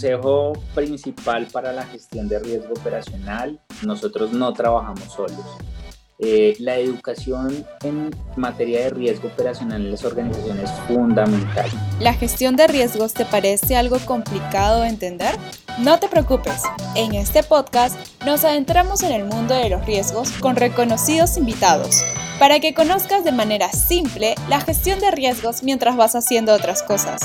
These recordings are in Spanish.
consejo principal para la gestión de riesgo operacional, nosotros no trabajamos solos. Eh, la educación en materia de riesgo operacional en las organizaciones es fundamental. ¿La gestión de riesgos te parece algo complicado de entender? No te preocupes, en este podcast nos adentramos en el mundo de los riesgos con reconocidos invitados, para que conozcas de manera simple la gestión de riesgos mientras vas haciendo otras cosas.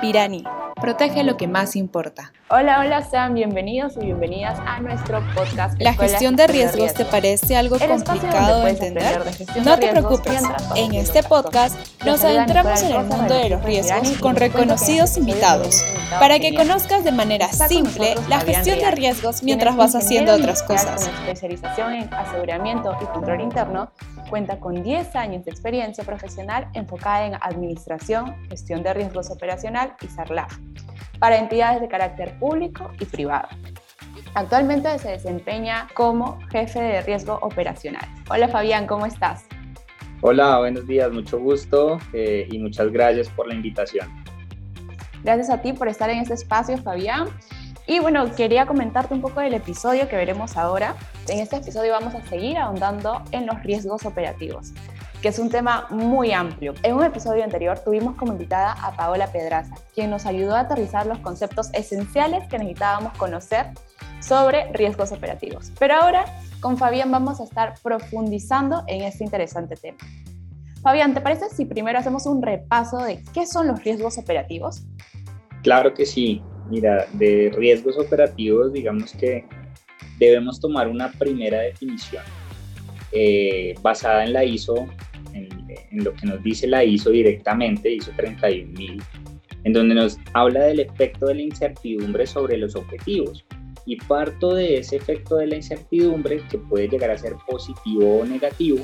Pirani, protege lo que más importa. Hola, hola, sean bienvenidos y bienvenidas a nuestro podcast. ¿La gestión de riesgos, te parece algo complicado de entender? no te preocupes, en este podcast nos adentramos en el mundo de los riesgos con reconocidos invitados, para que conozcas de manera simple la gestión de riesgos mientras vas haciendo otras cosas. Con especialización en aseguramiento y control interno, cuenta con 10 años de experiencia profesional enfocada en administración, gestión de riesgos operacional y SARLAF para entidades de carácter público y privado. Actualmente se desempeña como jefe de riesgo operacional. Hola Fabián, ¿cómo estás? Hola, buenos días, mucho gusto eh, y muchas gracias por la invitación. Gracias a ti por estar en este espacio, Fabián. Y bueno, quería comentarte un poco del episodio que veremos ahora. En este episodio vamos a seguir ahondando en los riesgos operativos que es un tema muy amplio. En un episodio anterior tuvimos como invitada a Paola Pedraza, quien nos ayudó a aterrizar los conceptos esenciales que necesitábamos conocer sobre riesgos operativos. Pero ahora con Fabián vamos a estar profundizando en este interesante tema. Fabián, ¿te parece si primero hacemos un repaso de qué son los riesgos operativos? Claro que sí. Mira, de riesgos operativos, digamos que debemos tomar una primera definición eh, basada en la ISO en lo que nos dice la ISO directamente, ISO 31000, en donde nos habla del efecto de la incertidumbre sobre los objetivos. Y parto de ese efecto de la incertidumbre, que puede llegar a ser positivo o negativo,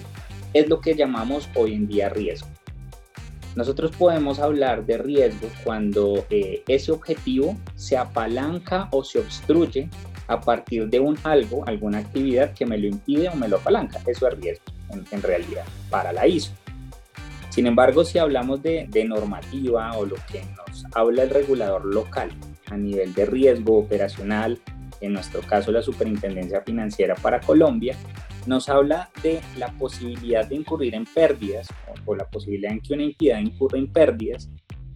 es lo que llamamos hoy en día riesgo. Nosotros podemos hablar de riesgo cuando eh, ese objetivo se apalanca o se obstruye a partir de un algo, alguna actividad que me lo impide o me lo apalanca. Eso es riesgo en realidad para la ISO. Sin embargo, si hablamos de, normativa o lo que nos habla el regulador local a nivel de riesgo operacional, en nuestro caso la Superintendencia Financiera para Colombia, nos habla de la posibilidad de incurrir en pérdidas o, la posibilidad en que una entidad incurra en pérdidas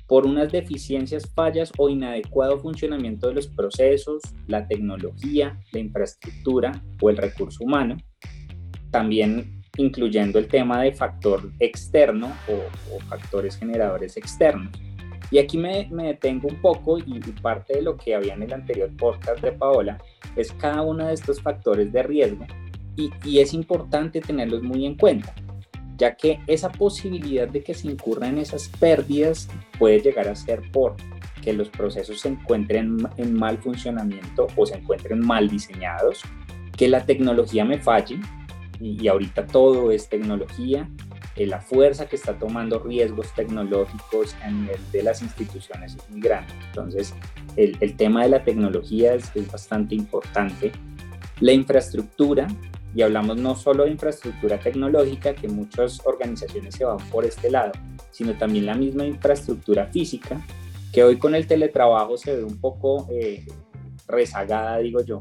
por unas deficiencias, fallas o inadecuado funcionamiento de los procesos, la tecnología, la infraestructura o el recurso humano. También incluyendo el tema de factor externo o, factores generadores externos. Y aquí me, detengo un poco y, parte de lo que había en el anterior podcast de Paola es cada uno de estos factores de riesgo y, y es importante tenerlos muy en cuenta, ya que esa posibilidad de que se incurran esas pérdidas puede llegar a ser por que los procesos se encuentren en mal funcionamiento o se encuentren mal diseñados, que la tecnología me falle, y, ahorita todo es tecnología, eh, la fuerza que está tomando riesgos tecnológicos a nivel de las instituciones es muy grande. Entonces, el, el tema de la tecnología es, es, bastante importante. La infraestructura, y hablamos no solo de infraestructura tecnológica, que muchas organizaciones se van por este lado, sino también la misma infraestructura física, que hoy con el teletrabajo se ve un poco eh, rezagada, digo yo,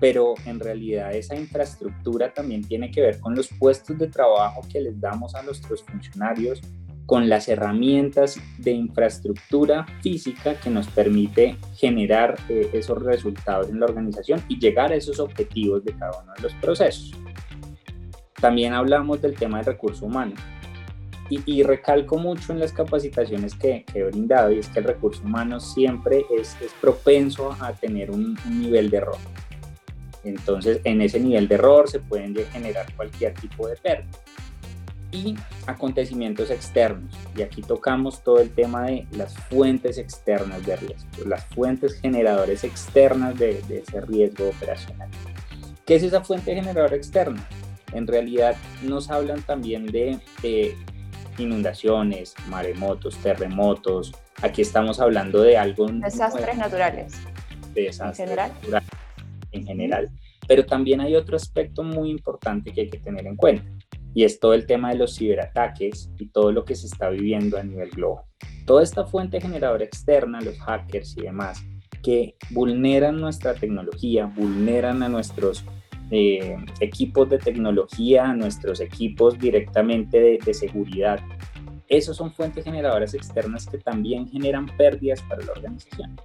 pero en realidad esa infraestructura también tiene que ver con los puestos de trabajo que les damos a nuestros funcionarios, con las herramientas de infraestructura física que nos permite generar eh, esos resultados en la organización y llegar a esos objetivos de cada uno de los procesos. También hablamos del tema del recurso humano. Y, recalco mucho en las capacitaciones que, he brindado y es que el recurso humano siempre es, propenso a tener un nivel de error entonces, en ese nivel de error se pueden generar cualquier tipo de pérdida. Y acontecimientos externos. Y aquí tocamos todo el tema de las fuentes externas de riesgo, las fuentes generadoras externas de, ese riesgo operacional. ¿Qué es esa fuente generadora externa? En realidad nos hablan también de, inundaciones, maremotos, terremotos. Aquí estamos hablando de algo... Desastres naturales. Desastres en general. Naturales en general. Pero también hay otro aspecto muy importante que hay que tener en cuenta y es todo el tema de los ciberataques y todo lo que se está viviendo a nivel global. Toda esta fuente generadora externa, los hackers y demás, que vulneran nuestra tecnología, vulneran a nuestros eh, equipos de tecnología, a nuestros equipos directamente de, de seguridad. Esos son fuentes generadoras externas que también generan pérdidas para la organización.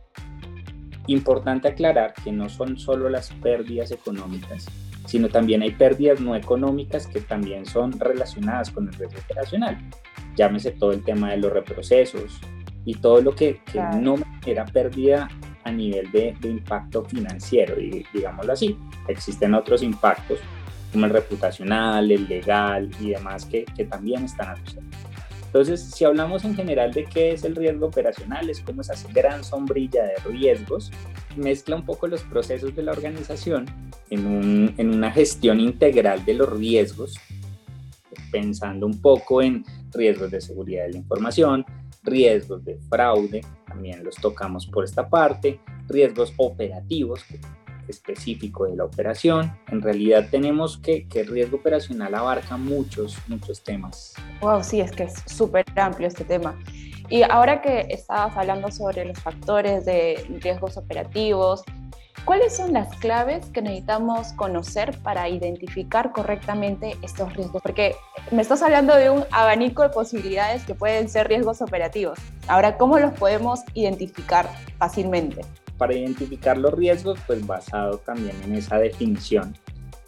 Importante aclarar que no son solo las pérdidas económicas, sino también hay pérdidas no económicas que también son relacionadas con el riesgo operacional. Llámese todo el tema de los reprocesos y todo lo que, no genera pérdida a nivel de, impacto financiero, digámoslo así. Existen otros impactos como el reputacional, el legal y demás que, que también están asociados. Entonces, si hablamos en general de qué es el riesgo operacional, es como esa gran sombrilla de riesgos, mezcla un poco los procesos de la organización en, en una gestión integral de los riesgos, pensando un poco en riesgos de seguridad de la información, riesgos de fraude, también los tocamos por esta parte, riesgos operativos, específico de la operación. En realidad tenemos que, que el riesgo operacional abarca muchos, muchos temas. Wow, sí, es que es súper amplio este tema. Y ahora que estabas hablando sobre los factores de riesgos operativos, ¿cuáles son las claves que necesitamos conocer para identificar correctamente estos riesgos? Porque me estás hablando de un abanico de posibilidades que pueden ser riesgos operativos. Ahora, ¿cómo los podemos identificar fácilmente? Para identificar los riesgos, pues basado también en esa definición,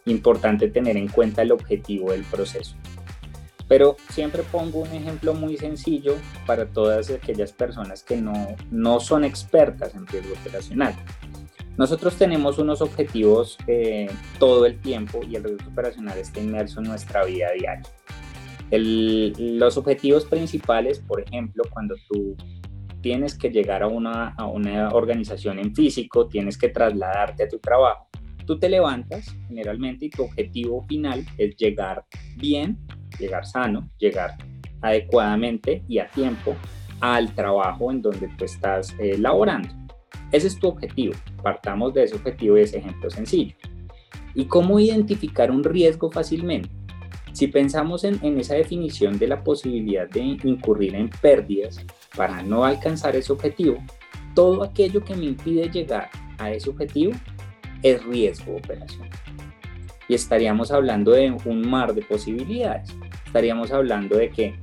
importante tener en cuenta el objetivo del proceso. Pero siempre pongo un ejemplo muy sencillo para todas aquellas personas que no, no son expertas en riesgo operacional. Nosotros tenemos unos objetivos eh, todo el tiempo y el riesgo operacional está inmerso en nuestra vida diaria. los objetivos principales, por ejemplo, cuando tú tienes que llegar a una, organización en físico, tienes que trasladarte a tu trabajo. Tú te levantas generalmente y tu objetivo final es llegar bien, llegar sano, llegar adecuadamente y a tiempo al trabajo en donde tú estás eh, laborando. Ese es tu objetivo. Partamos de ese objetivo de ese ejemplo sencillo. ¿Y cómo identificar un riesgo fácilmente? Si pensamos en, en, esa definición de la posibilidad de incurrir en pérdidas, para no alcanzar ese objetivo, todo aquello que me impide llegar a ese objetivo es riesgo operacional. Y estaríamos hablando de un mar de posibilidades. Estaríamos hablando de que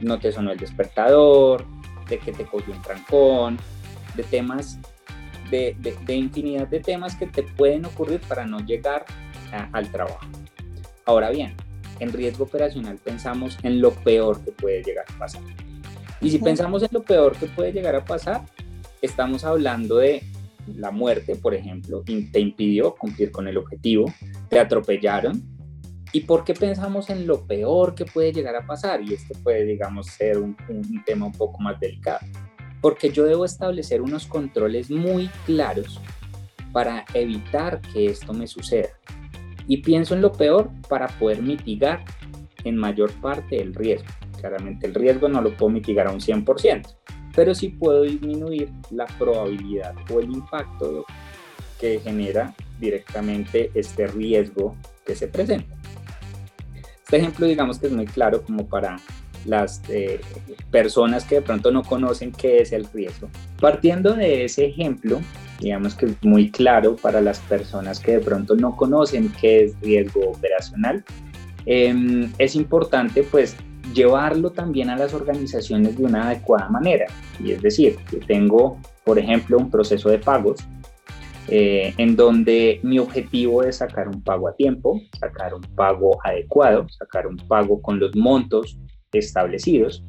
no te sonó el despertador, de que te cogió un trancón, de temas, de, de, infinidad de temas que te pueden ocurrir para no llegar al trabajo. Ahora bien, en riesgo operacional pensamos en lo peor que puede llegar a pasar. Y si pensamos en lo peor que puede llegar a pasar, estamos hablando de la muerte, por ejemplo, te impidió cumplir con el objetivo, te atropellaron. ¿Y por qué pensamos en lo peor que puede llegar a pasar? Y este puede, digamos, ser un, un tema un poco más delicado. Porque yo debo establecer unos controles muy claros para evitar que esto me suceda. Y pienso en lo peor para poder mitigar en mayor parte el riesgo. Claramente el riesgo no lo puedo mitigar a un 100%, pero sí puedo disminuir la probabilidad o el impacto que genera directamente este riesgo que se presenta. Este ejemplo digamos que es muy claro como para las eh, personas que de pronto no conocen qué es el riesgo. Partiendo de ese ejemplo, digamos que es muy claro para las personas que de pronto no conocen qué es riesgo operacional, em, es importante pues llevarlo también a las organizaciones de una adecuada manera. Y es decir, que tengo, por ejemplo, un proceso de pagos eh, en donde mi objetivo es sacar un pago a tiempo, sacar un pago adecuado, sacar un pago con los montos establecidos.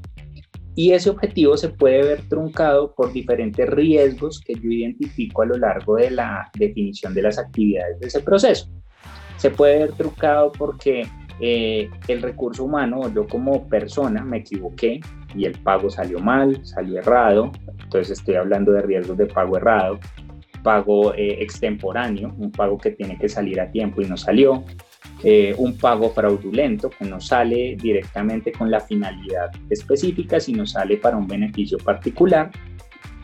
Y ese objetivo se puede ver truncado por diferentes riesgos que yo identifico a lo largo de la definición de las actividades de ese proceso. Se puede ver truncado porque eh, el recurso humano, yo como persona me equivoqué y el pago salió mal, salió errado, entonces estoy hablando de riesgos de pago errado, pago eh, extemporáneo, un pago que tiene que salir a tiempo y no salió, eh, un pago fraudulento que no sale directamente con la finalidad específica, sino sale para un beneficio particular.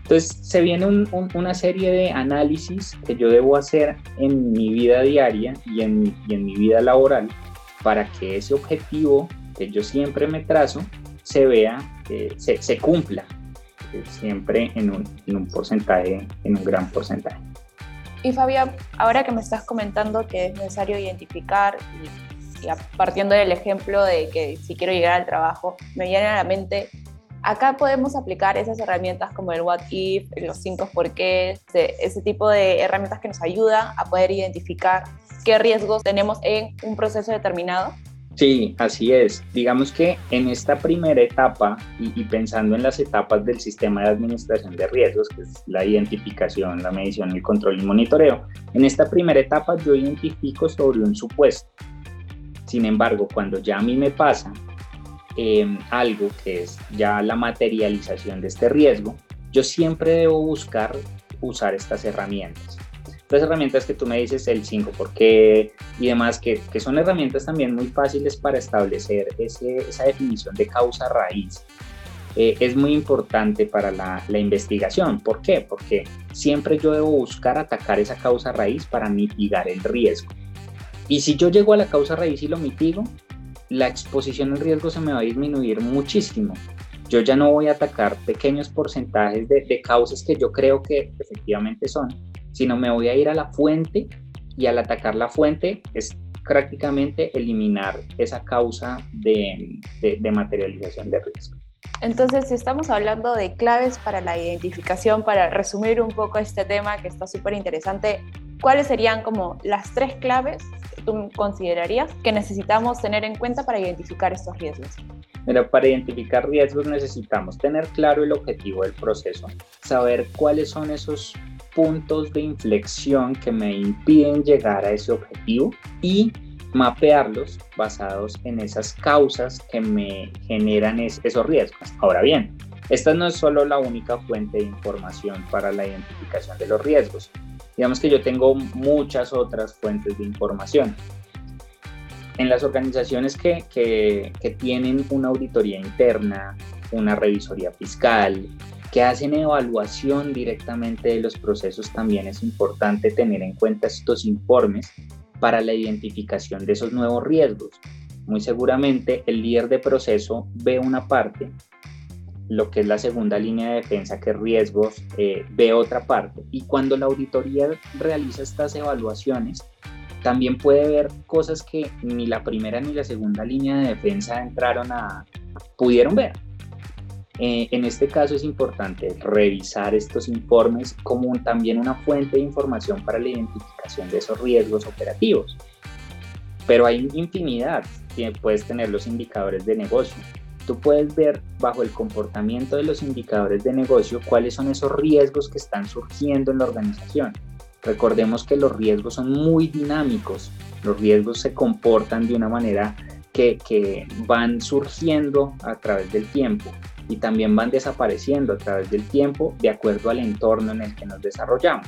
Entonces se viene una serie de análisis que yo debo hacer en mi vida diaria y en, y en mi vida laboral para que ese objetivo que yo siempre me trazo se vea, se, se cumpla. siempre en un, en un porcentaje, en un gran porcentaje. Y Fabián, ahora que me estás comentando que es necesario identificar y, y partiendo del ejemplo de que si quiero llegar al trabajo, me viene a la mente Acá podemos aplicar esas herramientas como el what if, los cinco por qué, ese tipo de herramientas que nos ayudan a poder identificar qué riesgos tenemos en un proceso determinado. Sí, así es. Digamos que en esta primera etapa y, pensando en las etapas del sistema de administración de riesgos, que es la identificación, la medición, el control y monitoreo, en esta primera etapa yo identifico sobre un supuesto. Sin embargo, cuando ya a mí me pasa eh, algo que es ya la materialización de este riesgo, yo siempre debo buscar usar estas herramientas las herramientas que tú me dices, el 5 por qué y demás, que, que son herramientas también muy fáciles para establecer ese, esa definición de causa raíz. Eh, es muy importante para la, la, investigación. ¿Por qué? Porque siempre yo debo buscar atacar esa causa raíz para mitigar el riesgo. Y si yo llego a la causa raíz y lo mitigo, la exposición al riesgo se me va a disminuir muchísimo. Yo ya no voy a atacar pequeños porcentajes de, de causas que yo creo que efectivamente son, sino me voy a ir a la fuente y al atacar la fuente es prácticamente eliminar esa causa de, de, materialización de riesgo. Entonces, si estamos hablando de claves para la identificación, para resumir un poco este tema que está súper interesante, ¿cuáles serían como las tres claves que tú considerarías que necesitamos tener en cuenta para identificar estos riesgos? Pero para identificar riesgos necesitamos tener claro el objetivo del proceso, saber cuáles son esos puntos de inflexión que me impiden llegar a ese objetivo y mapearlos basados en esas causas que me generan esos riesgos. Ahora bien, esta no es solo la única fuente de información para la identificación de los riesgos. Digamos que yo tengo muchas otras fuentes de información. En las organizaciones que, que, que tienen una auditoría interna, una revisoría fiscal, que hacen evaluación directamente de los procesos, también es importante tener en cuenta estos informes para la identificación de esos nuevos riesgos. Muy seguramente el líder de proceso ve una parte, lo que es la segunda línea de defensa, que es riesgos, eh, ve otra parte. Y cuando la auditoría realiza estas evaluaciones, también puede ver cosas que ni la primera ni la segunda línea de defensa entraron a, pudieron ver. Eh, en este caso es importante revisar estos informes como también una fuente de información para la identificación de esos riesgos operativos. Pero hay infinidad, puedes tener los indicadores de negocio. Tú puedes ver bajo el comportamiento de los indicadores de negocio cuáles son esos riesgos que están surgiendo en la organización. Recordemos que los riesgos son muy dinámicos, los riesgos se comportan de una manera que, que van surgiendo a través del tiempo y también van desapareciendo a través del tiempo de acuerdo al entorno en el que nos desarrollamos.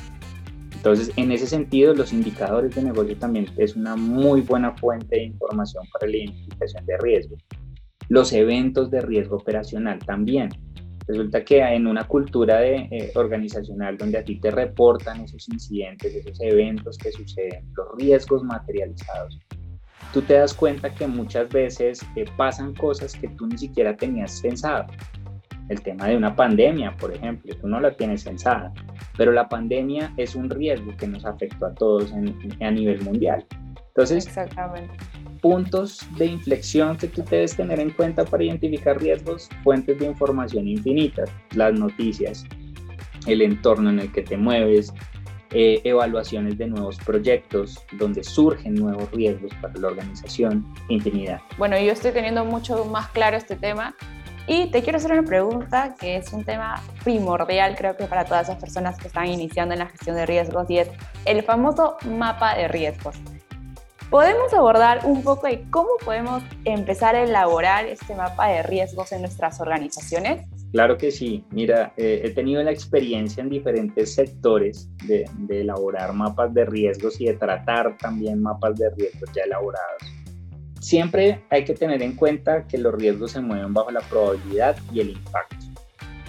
Entonces, en ese sentido, los indicadores de negocio también es una muy buena fuente de información para la identificación de riesgo. Los eventos de riesgo operacional también. Resulta que en una cultura de, eh, organizacional donde a ti te reportan esos incidentes, esos eventos que suceden, los riesgos materializados, tú te das cuenta que muchas veces eh, pasan cosas que tú ni siquiera tenías pensado. El tema de una pandemia, por ejemplo, tú no la tienes pensada, pero la pandemia es un riesgo que nos afectó a todos a nivel mundial. Entonces, Exactamente. puntos de inflexión que tú debes tener en cuenta para identificar riesgos, fuentes de información infinitas, las noticias, el entorno en el que te mueves, eh, evaluaciones de nuevos proyectos donde surgen nuevos riesgos para la organización, infinidad. Bueno, yo estoy teniendo mucho más claro este tema y te quiero hacer una pregunta que es un tema primordial creo que para todas esas personas que están iniciando en la gestión de riesgos y es el famoso mapa de riesgos. Podemos abordar un poco de cómo podemos empezar a elaborar este mapa de riesgos en nuestras organizaciones. Claro que sí. Mira, eh, he tenido la experiencia en diferentes sectores de, elaborar mapas de riesgos y de tratar también mapas de riesgos ya elaborados. Siempre hay que tener en cuenta que los riesgos se mueven bajo la probabilidad y el impacto.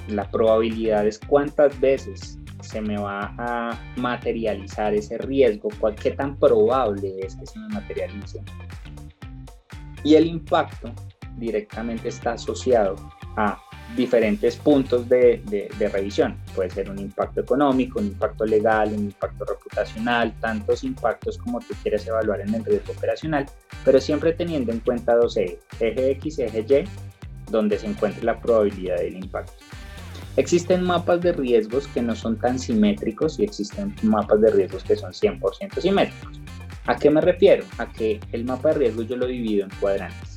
La probabilidad es cuántas veces se me va a materializar ese riesgo, qué tan probable es que se me materialice. Y el impacto directamente está asociado a diferentes puntos de, revisión. Puede ser un impacto económico, un impacto legal, un impacto reputacional, tantos impactos como tú quieres evaluar en el riesgo operacional, pero siempre teniendo en cuenta dos ejes, eje X, eje Y, donde se encuentre la probabilidad del impacto. Existen mapas de riesgos que no son tan simétricos y existen mapas de riesgos que son 100% simétricos. ¿A qué me refiero? A que el mapa de riesgos yo lo divido en cuadrantes.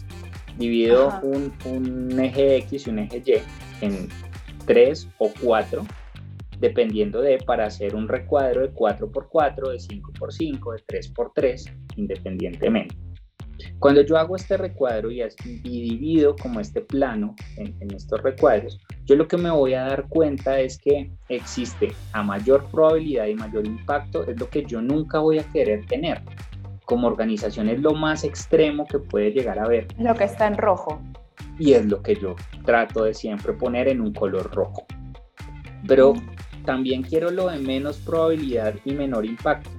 Divido un, un, eje X y un eje Y en 3 o 4, dependiendo de para hacer un recuadro de 4x4, de 5x5, de 3x3, independientemente. Cuando yo hago este recuadro y, divido como este plano en, estos recuadros, yo lo que me voy a dar cuenta es que existe a mayor probabilidad y mayor impacto, es lo que yo nunca voy a querer tener. Como organización es lo más extremo que puede llegar a ver. Lo que está en rojo. Y es lo que yo trato de siempre poner en un color rojo. Pero mm. también quiero lo de menos probabilidad y menor impacto.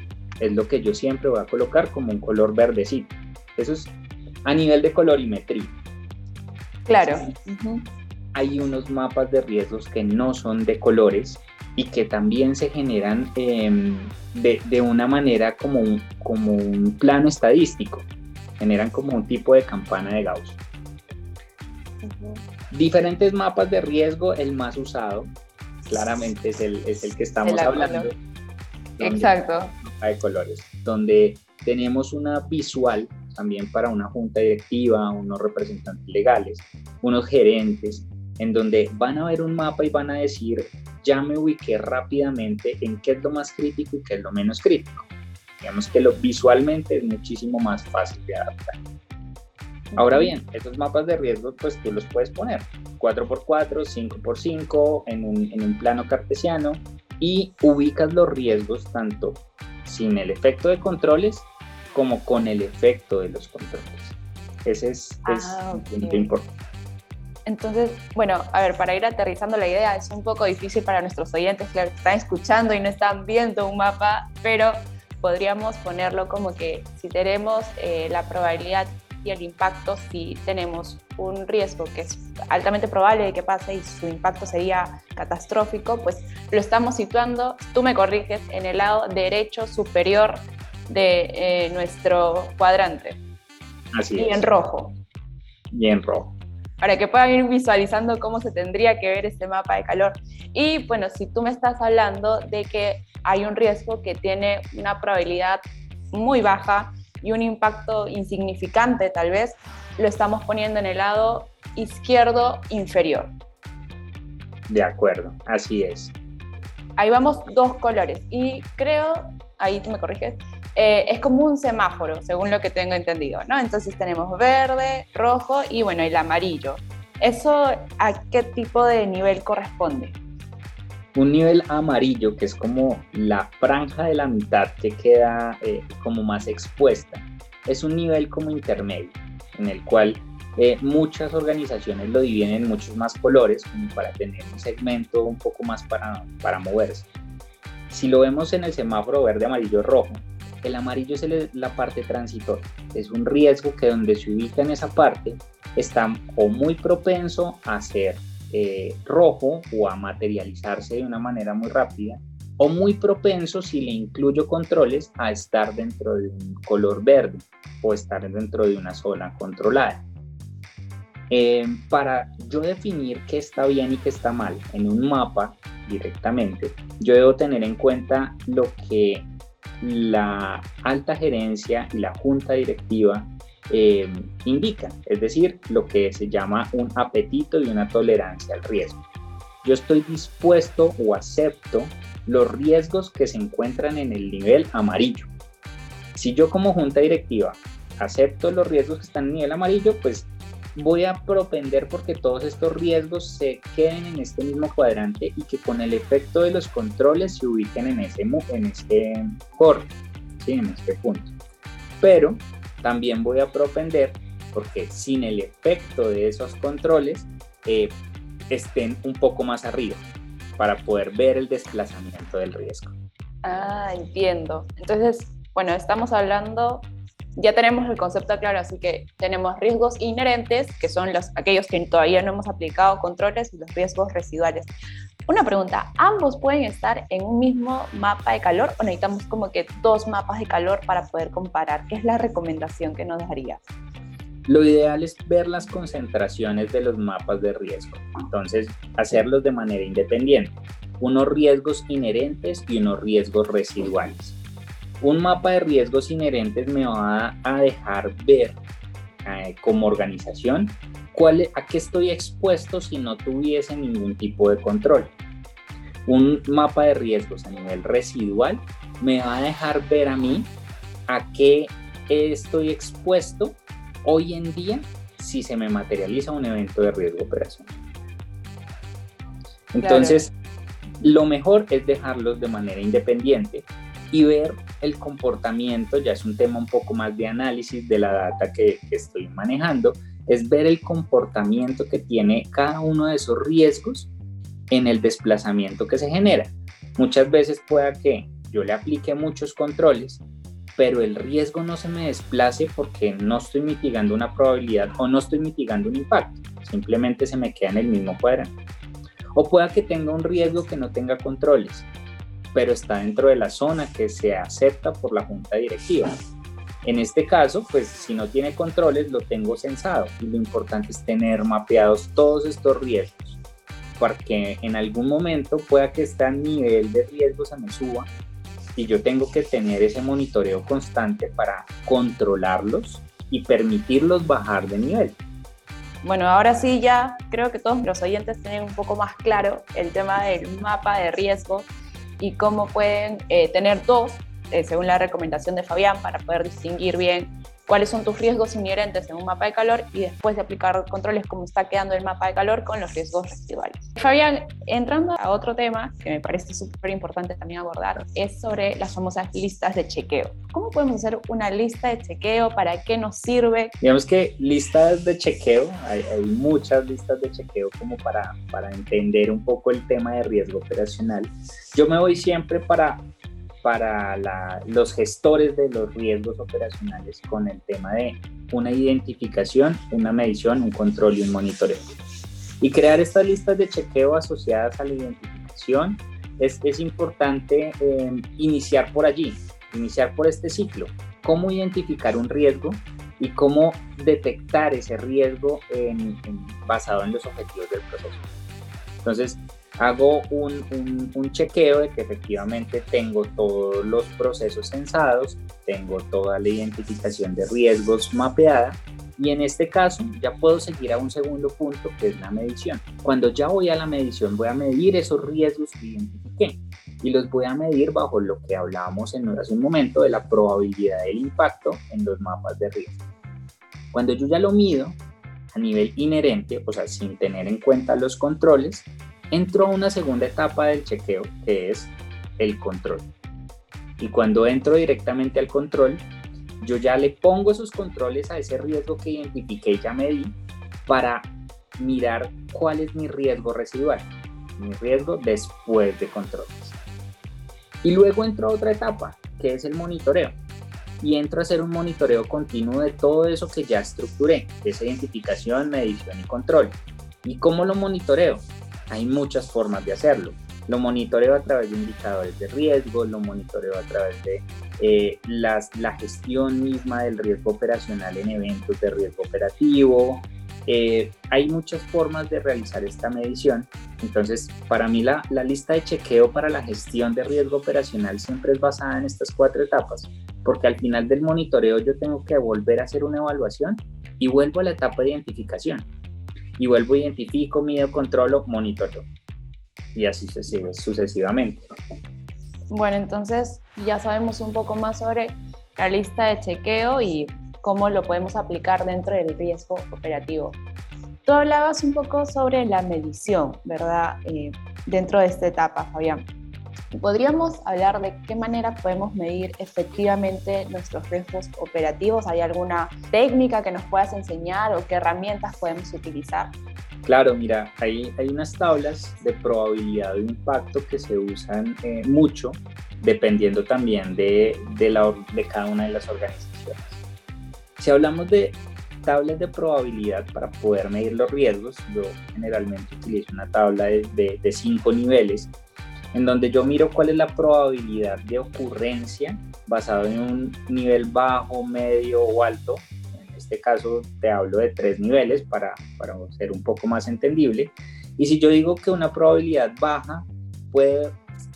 Es lo que yo siempre voy a colocar como un color verdecito. Eso es a nivel de colorimetría. Claro. Hay unos mapas de riesgos que no son de colores y que también se generan em, de, una manera como un, como un plano estadístico. Generan como un tipo de campana de Gauss. Diferentes mapas de riesgo, el más usado, claramente es el, es el que estamos hablando. Exacto. De colores, donde tenemos una visual también para una junta directiva, unos representantes legales, unos gerentes, en donde van a ver un mapa y van a decir, ya me ubiqué rápidamente en qué es lo más crítico y qué es lo menos crítico. Digamos que lo visualmente es muchísimo más fácil de adaptar. Ahora bien, esos mapas de riesgo, pues tú los puedes poner 4x4, 5x5 en un, en un plano cartesiano y ubicas los riesgos tanto sin el efecto de controles como con el efecto de los controles. Ese es, ah, un punto importante. Entonces, bueno, a ver, para ir aterrizando la idea, es un poco difícil para nuestros oyentes que están escuchando y no están viendo un mapa, pero podríamos ponerlo como que si tenemos eh, la probabilidad y el impacto, si tenemos un riesgo que es altamente probable de que pase y su impacto sería catastrófico, pues lo estamos situando, tú me corriges, en el lado derecho superior de eh, nuestro cuadrante. Así y en rojo. Y en rojo. Para que puedan ir visualizando cómo se tendría que ver este mapa de calor. Y bueno, si tú me estás hablando de que hay un riesgo que tiene una probabilidad muy baja y un impacto insignificante tal vez, lo estamos poniendo en el lado izquierdo inferior. De acuerdo, así es. Ahí vamos dos colores y creo, ahí tú me corriges, eh, es como un semáforo, según lo que tengo entendido, ¿no? Entonces tenemos verde, rojo y bueno, el amarillo. ¿Eso a qué tipo de nivel corresponde? Un nivel amarillo, que es como la franja de la mitad que queda eh, como más expuesta, es un nivel como intermedio, en el cual eh, muchas organizaciones lo dividen en muchos más colores, como para tener un segmento un poco más para, para moverse. Si lo vemos en el semáforo verde, amarillo, rojo, el amarillo es la parte transitoria. Es un riesgo que donde se ubica en esa parte está o muy propenso a ser eh, rojo o a materializarse de una manera muy rápida o muy propenso si le incluyo controles a estar dentro de un color verde o estar dentro de una zona controlada. Eh, para yo definir qué está bien y qué está mal en un mapa directamente, yo debo tener en cuenta lo que la alta gerencia y la junta directiva eh, indican, es decir, lo que se llama un apetito y una tolerancia al riesgo. Yo estoy dispuesto o acepto los riesgos que se encuentran en el nivel amarillo. Si yo como junta directiva acepto los riesgos que están en el nivel amarillo, pues voy a propender porque todos estos riesgos se queden en este mismo cuadrante y que con el efecto de los controles se ubiquen en este, en este corte, ¿sí? en este punto. Pero también voy a propender porque sin el efecto de esos controles eh, estén un poco más arriba para poder ver el desplazamiento del riesgo. Ah, entiendo. Entonces, bueno, estamos hablando ya tenemos el concepto claro, así que tenemos riesgos inherentes, que son los, aquellos que todavía no hemos aplicado controles, y los riesgos residuales. Una pregunta, ¿ambos pueden estar en un mismo mapa de calor o necesitamos como que dos mapas de calor para poder comparar? ¿Qué es la recomendación que nos daría? Lo ideal es ver las concentraciones de los mapas de riesgo, entonces hacerlos de manera independiente, unos riesgos inherentes y unos riesgos residuales. Un mapa de riesgos inherentes me va a dejar ver eh, como organización cuál, a qué estoy expuesto si no tuviese ningún tipo de control. Un mapa de riesgos a nivel residual me va a dejar ver a mí a qué estoy expuesto hoy en día si se me materializa un evento de riesgo operacional. Entonces, lo mejor es dejarlos de manera independiente y ver el comportamiento, ya es un tema un poco más de análisis de la data que, estoy manejando, es ver el comportamiento que tiene cada uno de esos riesgos en el desplazamiento que se genera. Muchas veces pueda que yo le aplique muchos controles, pero el riesgo no se me desplace porque no estoy mitigando una probabilidad o no estoy mitigando un impacto, simplemente se me queda en el mismo cuadrante. O pueda que tenga un riesgo que no tenga controles, pero está dentro de la zona que se acepta por la junta directiva. En este caso, pues si no tiene controles, lo tengo censado y lo importante es tener mapeados todos estos riesgos, porque en algún momento pueda que este nivel de riesgo se me suba y yo tengo que tener ese monitoreo constante para controlarlos y permitirlos bajar de nivel. Bueno, ahora sí ya creo que todos los oyentes tienen un poco más claro el tema del mapa de riesgo y cómo pueden eh, tener dos eh, según la recomendación de Fabián, para poder distinguir bien cuáles son tus riesgos inherentes en un mapa de calor y después de aplicar controles cómo está quedando el mapa de calor con los riesgos residuales. Fabián, entrando a otro tema que me parece súper importante también abordar, es sobre las famosas listas de chequeo. ¿Cómo podemos hacer una lista de chequeo? ¿Para qué nos sirve? Digamos que listas de chequeo, hay, hay muchas listas de chequeo como para, para entender un poco el tema de riesgo operacional. Yo me voy siempre para para los gestores de los riesgos operacionales con el tema de una identificación, una medición, un control y un monitoreo. Y crear estas listas de chequeo asociadas a la identificación es, es importante eh, iniciar por allí, iniciar por este ciclo. Cómo identificar un riesgo y cómo detectar ese riesgo basado en los objetivos del proceso. Entonces, hago un, un, chequeo de que efectivamente tengo todos los procesos censados, tengo toda la identificación de riesgos mapeada y en este caso ya puedo seguir a un segundo punto que es la medición. Cuando ya voy a la medición voy a medir esos riesgos que identifiqué y los voy a medir bajo lo que hablábamos en hace un momento de la probabilidad del impacto en los mapas de riesgo. Cuando yo ya lo mido a nivel inherente, o sea, sin tener en cuenta los controles, entro a una segunda etapa del chequeo, que es el control. Y cuando entro directamente al control, yo ya le pongo esos controles a ese riesgo que identifiqué y ya medí para mirar cuál es mi riesgo residual, mi riesgo después de controles. Y luego entro a otra etapa, que es el monitoreo. Y entro a hacer un monitoreo continuo de todo eso que ya estructuré, esa identificación, medición y control. ¿Y cómo lo monitoreo? Hay muchas formas de hacerlo. Lo monitoreo a través de indicadores de riesgo, lo monitoreo a través de eh, las, la gestión misma del riesgo operacional en eventos de riesgo operativo. Eh, hay muchas formas de realizar esta medición. Entonces, para mí la, la lista de chequeo para la gestión de riesgo operacional siempre es basada en estas cuatro etapas, porque al final del monitoreo yo tengo que volver a hacer una evaluación y vuelvo a la etapa de identificación y vuelvo, identifico, mido, controlo, monitoreo. Y así se sigue sucesivamente. Bueno, entonces ya sabemos un poco más sobre la lista de chequeo y cómo lo podemos aplicar dentro del riesgo operativo. Tú hablabas un poco sobre la medición, ¿verdad? Eh, dentro de esta etapa, Fabián. ¿Podríamos hablar de qué manera podemos medir efectivamente nuestros riesgos operativos? ¿Hay alguna técnica que nos puedas enseñar o qué herramientas podemos utilizar? Claro, mira, hay, hay unas tablas de probabilidad de impacto que se usan eh, mucho dependiendo también de, de, la, de cada una de las organizaciones. Si hablamos de tablas de probabilidad para poder medir los riesgos, yo generalmente utilizo una tabla de, de, cinco niveles en donde yo miro cuál es la probabilidad de ocurrencia basado en un nivel bajo, medio o alto. En este caso te hablo de tres niveles para, ser un poco más entendible. Y si yo digo que una probabilidad baja puede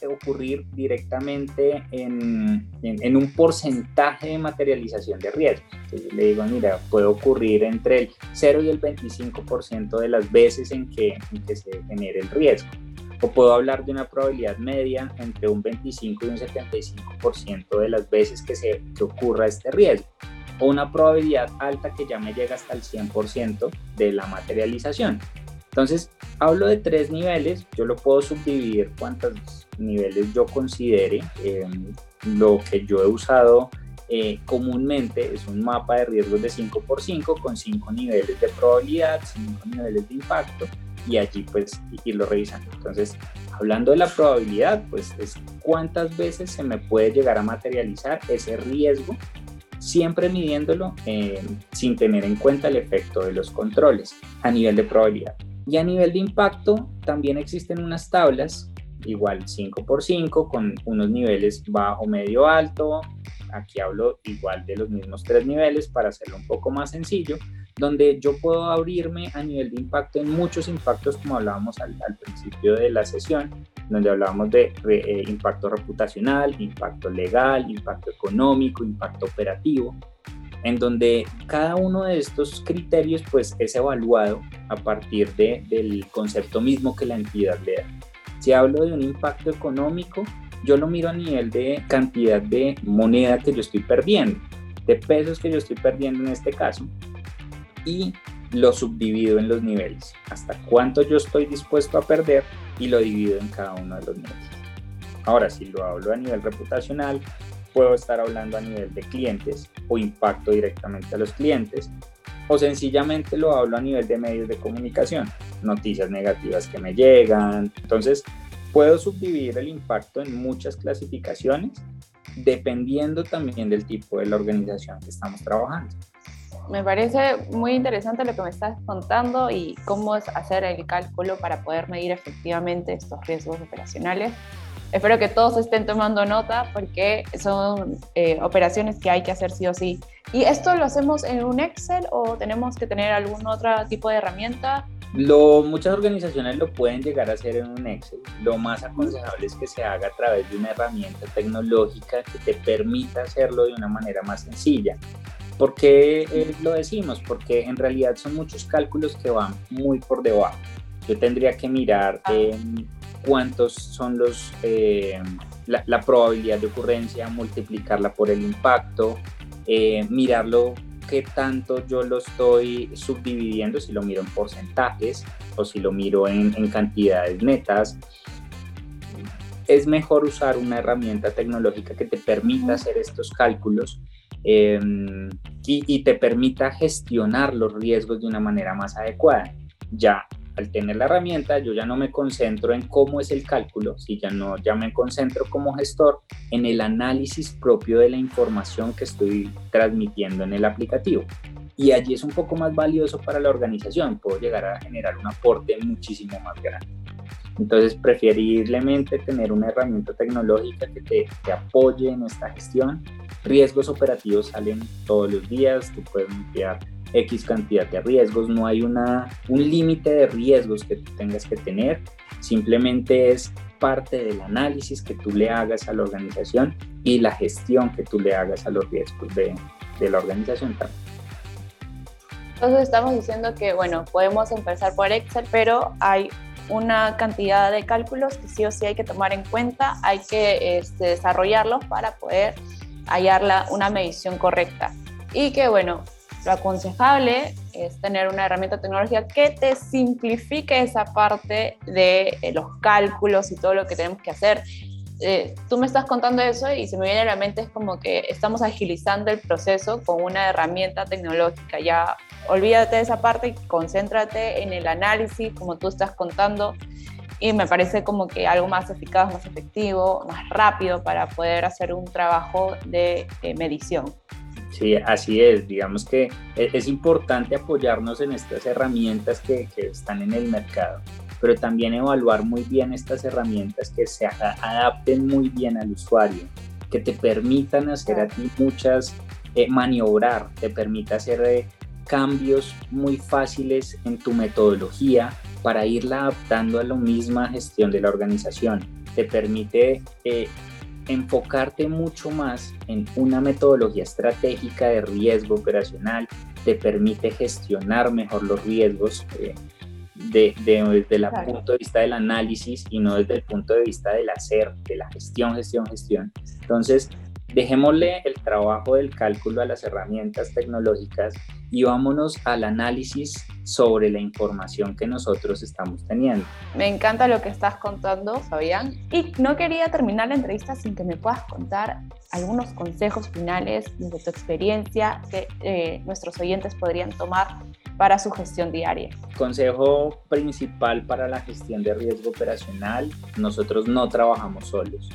ocurrir directamente en, en, un porcentaje de materialización de riesgos. Entonces le digo, mira, puede ocurrir entre el 0 y el 25% de las veces en que, en que se genere el riesgo. O puedo hablar de una probabilidad media entre un 25 y un 75% de las veces que, se, que ocurra este riesgo. O una probabilidad alta que ya me llega hasta el 100% de la materialización. Entonces, hablo de tres niveles, yo lo puedo subdividir cuántos niveles yo considere. Em, lo que yo he usado eh, comúnmente es un mapa de riesgos de 5x5 con 5 niveles de probabilidad, 5 niveles de impacto y allí pues irlo revisando. Entonces, hablando de la probabilidad, pues es cuántas veces se me puede llegar a materializar ese riesgo, siempre midiéndolo em, sin tener en cuenta el efecto de los controles a nivel de probabilidad. Y a nivel de impacto también existen unas tablas, igual 5x5, con unos niveles bajo, medio, alto. Aquí hablo igual de los mismos tres niveles para hacerlo un poco más sencillo, donde yo puedo abrirme a nivel de impacto en muchos impactos, como hablábamos al, principio de la sesión, donde hablábamos de eh, impacto reputacional, impacto legal, impacto económico, impacto operativo en donde cada uno de estos criterios pues es evaluado a partir de, del concepto mismo que la entidad le da. Si hablo de un impacto económico, yo lo miro a nivel de cantidad de moneda que yo estoy perdiendo, de pesos que yo estoy perdiendo en este caso, y lo subdivido en los niveles, hasta cuánto yo estoy dispuesto a perder y lo divido en cada uno de los niveles. Ahora, si lo hablo a nivel reputacional, puedo estar hablando a nivel de clientes o impacto directamente a los clientes o sencillamente lo hablo a nivel de medios de comunicación, noticias negativas que me llegan. Entonces, puedo subdividir el impacto en muchas clasificaciones dependiendo también del tipo de la organización que estamos trabajando. Me parece muy interesante lo que me estás contando y cómo es hacer el cálculo para poder medir efectivamente estos riesgos operacionales. Espero que todos estén tomando nota porque son eh, operaciones que hay que hacer sí o sí. ¿Y esto lo hacemos en un Excel o tenemos que tener algún otro tipo de herramienta? Lo, muchas organizaciones lo pueden llegar a hacer en un Excel. Lo más aconsejable es que se haga a través de una herramienta tecnológica que te permita hacerlo de una manera más sencilla. ¿Por qué eh, lo decimos? Porque en realidad son muchos cálculos que van muy por debajo. Yo tendría que mirar ah cuántos son los, eh, la, probabilidad de ocurrencia, multiplicarla por el impacto, eh, mirarlo qué tanto yo lo estoy subdividiendo, si lo miro en porcentajes o si lo miro en, cantidades netas. Es mejor usar una herramienta tecnológica que te permita hacer estos cálculos em, y, te permita gestionar los riesgos de una manera más adecuada. Ya al tener la herramienta, yo ya no me concentro en cómo es el cálculo, si ya no, ya me concentro como gestor en el análisis propio de la información que estoy transmitiendo en el aplicativo. Y allí es un poco más valioso para la organización, puedo llegar a generar un aporte muchísimo más grande. Entonces, preferiblemente tener una herramienta tecnológica que te, apoye en esta gestión. Riesgos operativos salen todos los días, tú puedes enviar X cantidad de riesgos, no hay una, un límite de riesgos que tú tengas que tener, simplemente es parte del análisis que tú le hagas a la organización y la gestión que tú le hagas a los riesgos de, de la organización también. Entonces estamos diciendo que, bueno, podemos empezar por Excel, pero hay una cantidad de cálculos que sí o sí hay que tomar en cuenta, hay que este, desarrollarlos para poder hallar una medición correcta. Y que, bueno, lo aconsejable es tener una herramienta tecnológica que te simplifique esa parte de eh, los cálculos y todo lo que tenemos que hacer. Eh, tú me estás contando eso y se me viene a la mente es como que estamos agilizando el proceso con una herramienta tecnológica. Ya olvídate de esa parte y concéntrate en el análisis, como tú estás contando, y me parece como que algo más eficaz, más efectivo, más rápido para poder hacer un trabajo de medición. Sí, así es. Digamos que e, es importante apoyarnos en estas herramientas que, que están en el mercado, pero también evaluar muy bien estas herramientas que se adapten muy bien al usuario, que te permitan hacer a ti muchas, eh, maniobrar, te permita hacer eh, cambios muy fáciles en tu metodología para irla adaptando a la misma gestión de la organización. Te permite eh, enfocarte mucho más en una metodología estratégica de riesgo operacional, te permite gestionar mejor los riesgos eh, de, desde el punto de vista del análisis y no desde el punto de vista del hacer, de la gestión, gestión, gestión. Entonces, dejémosle el trabajo del cálculo a las herramientas tecnológicas y vámonos al análisis sobre la información que nosotros estamos teniendo. Me encanta lo que estás contando, Fabián. Y no quería terminar la entrevista sin que me puedas contar algunos consejos finales de tu experiencia que eh, nuestros oyentes podrían tomar para su gestión diaria. Consejo principal para la gestión de riesgo operacional, nosotros no trabajamos solos.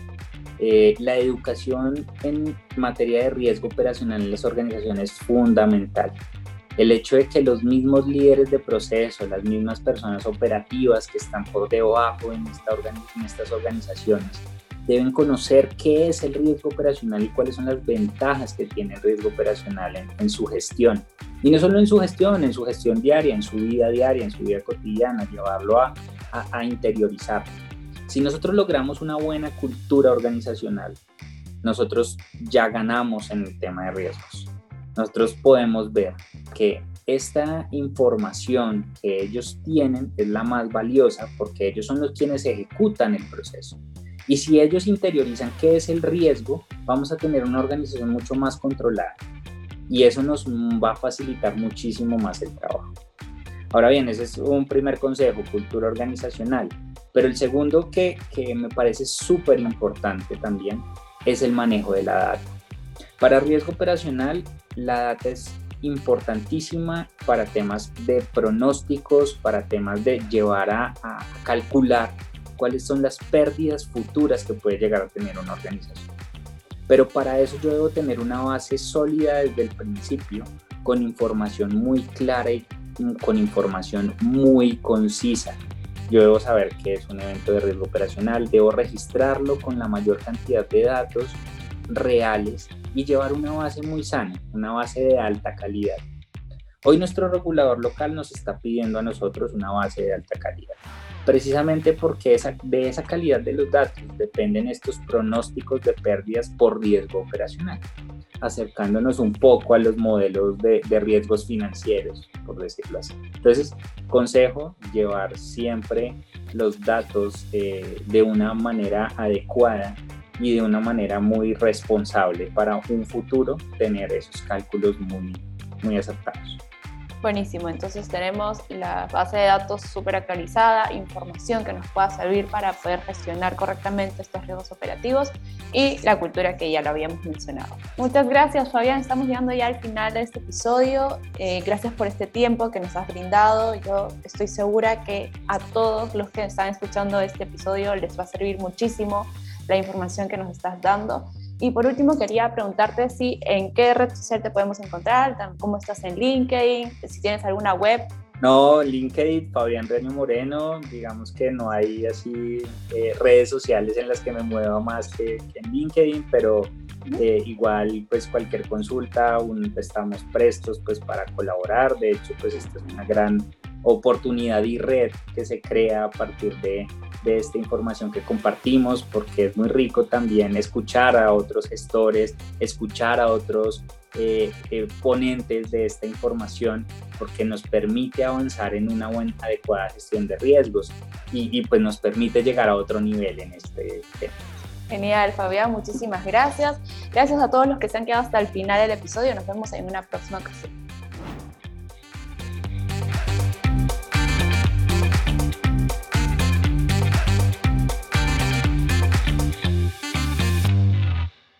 Eh, la educación en materia de riesgo operacional en las organizaciones es fundamental el hecho de que los mismos líderes de proceso, las mismas personas operativas que están por debajo en, esta en estas organizaciones, deben conocer qué es el riesgo operacional y cuáles son las ventajas que tiene el riesgo operacional en, su gestión. Y no solo en su gestión, en su gestión diaria, en su vida diaria, en su vida cotidiana, llevarlo a, a, a interiorizar. Si nosotros logramos una buena cultura organizacional, nosotros ya ganamos en el tema de riesgos nosotros podemos ver que esta información que ellos tienen es la más valiosa porque ellos son los quienes ejecutan el proceso. Y si ellos interiorizan qué es el riesgo, vamos a tener una organización mucho más controlada. Y eso nos va a facilitar muchísimo más el trabajo. Ahora bien, ese es un primer consejo, cultura organizacional. Pero el segundo que, que me parece súper importante también es el manejo de la data. Para riesgo operacional, la data es importantísima para temas de pronósticos, para temas de llevar a, calcular cuáles son las pérdidas futuras que puede llegar a tener una organización. Pero para eso yo debo tener una base sólida desde el principio, con información muy clara y con información muy concisa. Yo debo saber qué es un evento de riesgo operacional, debo registrarlo con la mayor cantidad de datos reales y llevar una base muy sana, una base de alta calidad. Hoy nuestro regulador local nos está pidiendo a nosotros una base de alta calidad, precisamente porque esa, de esa calidad de los datos dependen estos pronósticos de pérdidas por riesgo operacional, acercándonos un poco a los modelos de, riesgos financieros, por decirlo así. Entonces, consejo, llevar siempre los datos eh, de una manera adecuada y de una manera muy responsable para un futuro tener esos cálculos muy, muy acertados. Buenísimo, entonces tenemos la base de datos súper actualizada, información que nos pueda servir para poder gestionar correctamente estos riesgos operativos y la cultura que ya lo habíamos mencionado. Muchas gracias Fabián, estamos llegando ya al final de este episodio. Eh, gracias por este tiempo que nos has brindado. Yo estoy segura que a todos los que están escuchando este episodio les va a servir muchísimo la información que nos estás dando. Y por último, quería preguntarte si en qué red social te podemos encontrar, cómo estás en LinkedIn, si tienes alguna web. No, LinkedIn, Fabián Reño Moreno, digamos que no hay así eh, redes sociales en las que me mueva más que, en LinkedIn, pero eh, igual pues cualquier consulta, un, estamos prestos pues para colaborar, de hecho pues esta es una gran oportunidad y red que se crea a partir de, de esta información que compartimos, porque es muy rico también escuchar a otros gestores, escuchar a otros eh, eh, ponentes de esta información, porque nos permite avanzar en una buena, adecuada gestión de riesgos y, y pues nos permite llegar a otro nivel en este tema. Genial, Fabián, muchísimas gracias. Gracias a todos los que se han quedado hasta el final del episodio. Nos vemos en una próxima ocasión.